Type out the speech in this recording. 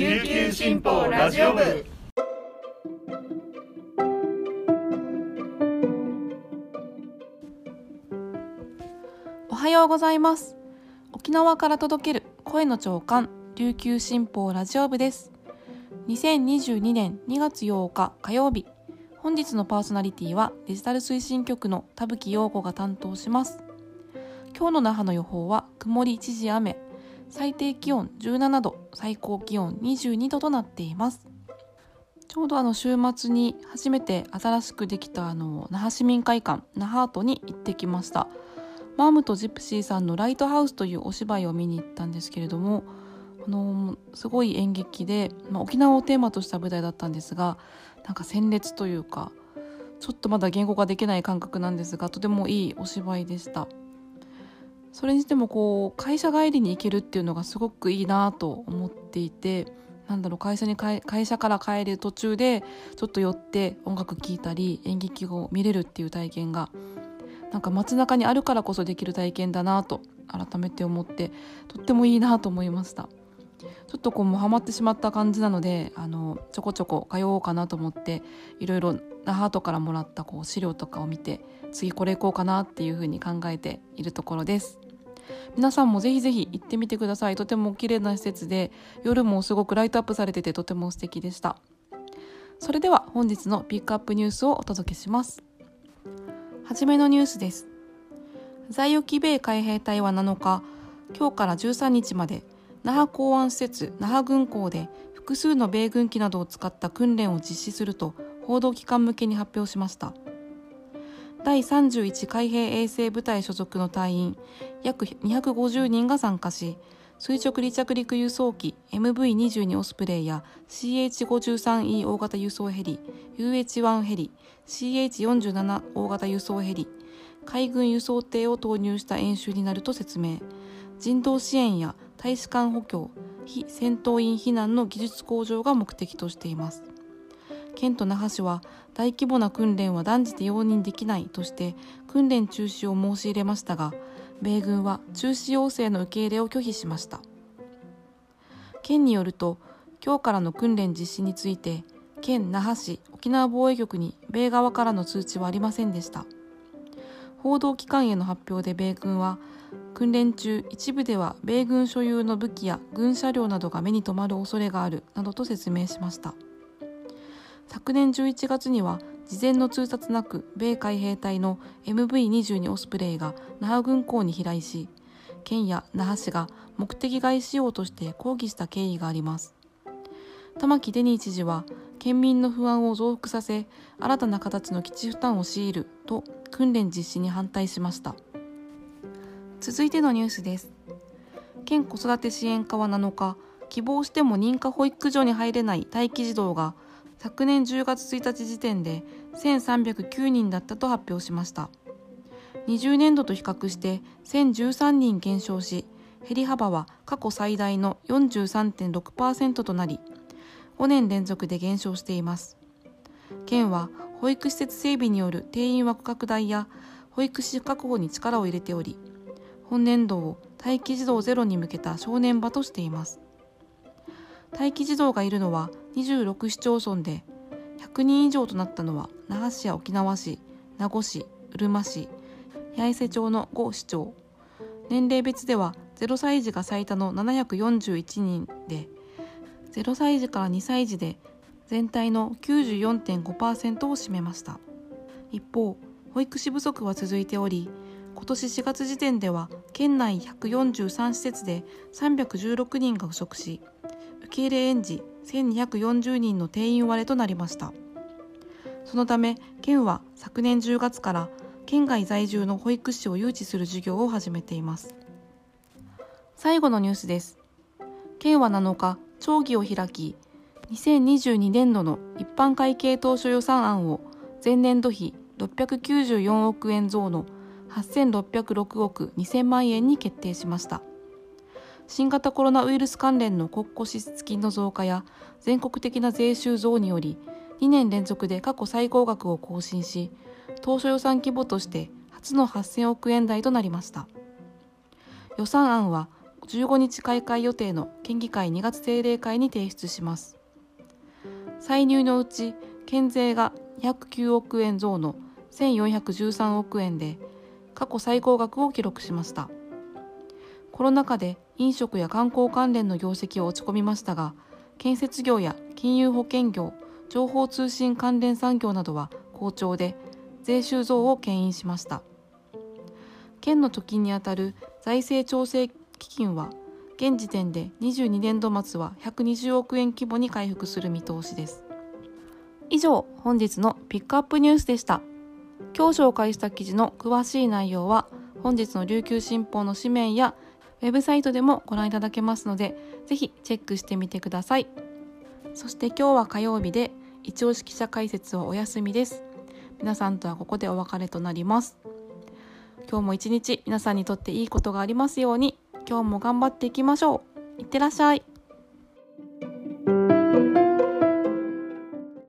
琉球新報ラジオ部。おはようございます。沖縄から届ける声の長官琉球新報ラジオ部です。2022年2月8日火曜日。本日のパーソナリティはデジタル推進局の田吹陽子が担当します。今日の那覇の予報は曇り一時雨。最低気温17度最高気温22度となっています。ちょうどあの週末に初めて新しくできたあの那覇市民会館那覇アートに行ってきました。マームとジプシーさんの「ライトハウス」というお芝居を見に行ったんですけれどもあのすごい演劇で、まあ、沖縄をテーマとした舞台だったんですがなんか鮮烈というかちょっとまだ言語化できない感覚なんですがとてもいいお芝居でした。それにしてもこう会社帰りに行けるっていうのがすごくいいなと思っていてなんだろう会社に会社から帰る途中でちょっと寄って音楽聴いたり演劇を見れるっていう体験がなんか街中にあるからこそできる体験だなと改めて思ってとってもいいなと思いました。ちょっとこうもうハマってしまった感じなのであのちょこちょこ通おうかなと思っていろいろ那覇とからもらったこう資料とかを見て次これ行こうかなっていうふうに考えているところです。皆さんもぜひぜひ行ってみてください。とても綺麗な施設で夜もすごくライトアップされててとても素敵でした。それでは本日のピックアップニュースをお届けします。はじめのニュースです。在沖米海兵隊は7日今日から13日まで那覇港湾施設那覇軍港で複数の米軍機などを使った訓練を実施すると報道機関向けに発表しました。第31海兵衛星部隊所属の隊員約250人が参加し垂直離着陸輸送機 MV22 オスプレイや CH53E 大型輸送ヘリ UH1 ヘリ CH47 大型輸送ヘリ海軍輸送艇を投入した演習になると説明。人道支援や大使館補強非戦闘員避難の技術向上が目的としています。県と那覇市は大規模な訓練は断じて容認できないとして訓練中止を申し入れましたが米軍は中止要請の受け入れを拒否しました。県によると今日からの訓練実施について県那覇市沖縄防衛局に米側からの通知はありませんでした。報道機関への発表で米軍は訓練中一部では米軍所有の武器や軍車両などが目に留まる恐れがあるなどと説明しました。昨年11月には事前の通達なく米海兵隊の MV22 オスプレイが那覇軍港に飛来し県や那覇市が目的外使用として抗議した経緯があります。玉城デニー知事は県民の不安を増幅させ新たな形の基地負担を強いると訓練実施に反対しました。続いてのニュースです。県子育て支援課は7日希望しても認可保育所に入れない待機児童が昨年10月1日時点で1309人だったと発表しました。20年度と比較して1013人減少し減り幅は過去最大の43.6%となり5年連続で減少しています。県は保育施設整備による定員枠拡大や保育士確保に力を入れており本年度を待機児童ゼロに向けた正念場としています。待機児童がいるのは26市町村で100人以上となったのは那覇市や沖縄市名護市うるま市八重瀬町の5市町。年齢別では0歳児が最多の741人で0歳児から2歳児で全体の94.5%を占めました。一方保育士不足は続いており今年4月時点では県内143施設で316人が不足し受け入れ園児1240人の定員割れとなりました。そのため県は昨年10月から県外在住の保育士を誘致する事業を始めています。最後のニュースです。県は7日町議を開き2022年度の一般会計当初予算案を前年度比694億円増の8606億2000万円に決定しました。新型コロナウイルス関連の国庫支出金の増加や全国的な税収増により2年連続で過去最高額を更新し当初予算規模として初の8000億円台となりました。予算案は15日開会予定の県議会2月定例会に提出します。歳入のうち県税が209億円増の1413億円で過去最高額を記録しました。コロナ禍で飲食や観光関連の業績は落ち込みましたが建設業や金融保険業情報通信関連産業などは好調で税収増を牽引しました。県の貯金にあたる財政調整基金は現時点で22年度末は120億円規模に回復する見通しです。以上本日のピックアップニュースでした。今日紹介した記事の詳しい内容は本日の琉球新報の紙面やウェブサイトでもご覧いただけますのでぜひチェックしてみてください。そして今日は火曜日で一押し記者解説はお休みです。皆さんとはここでお別れとなります。今日も一日皆さんにとっていいことがありますように今日も頑張っていきましょう。いってらっしゃい。